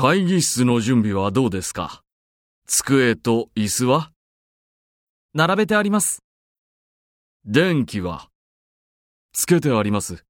会議室の準備はどうですか？机と椅子は？並べてあります。電気は？つけてあります。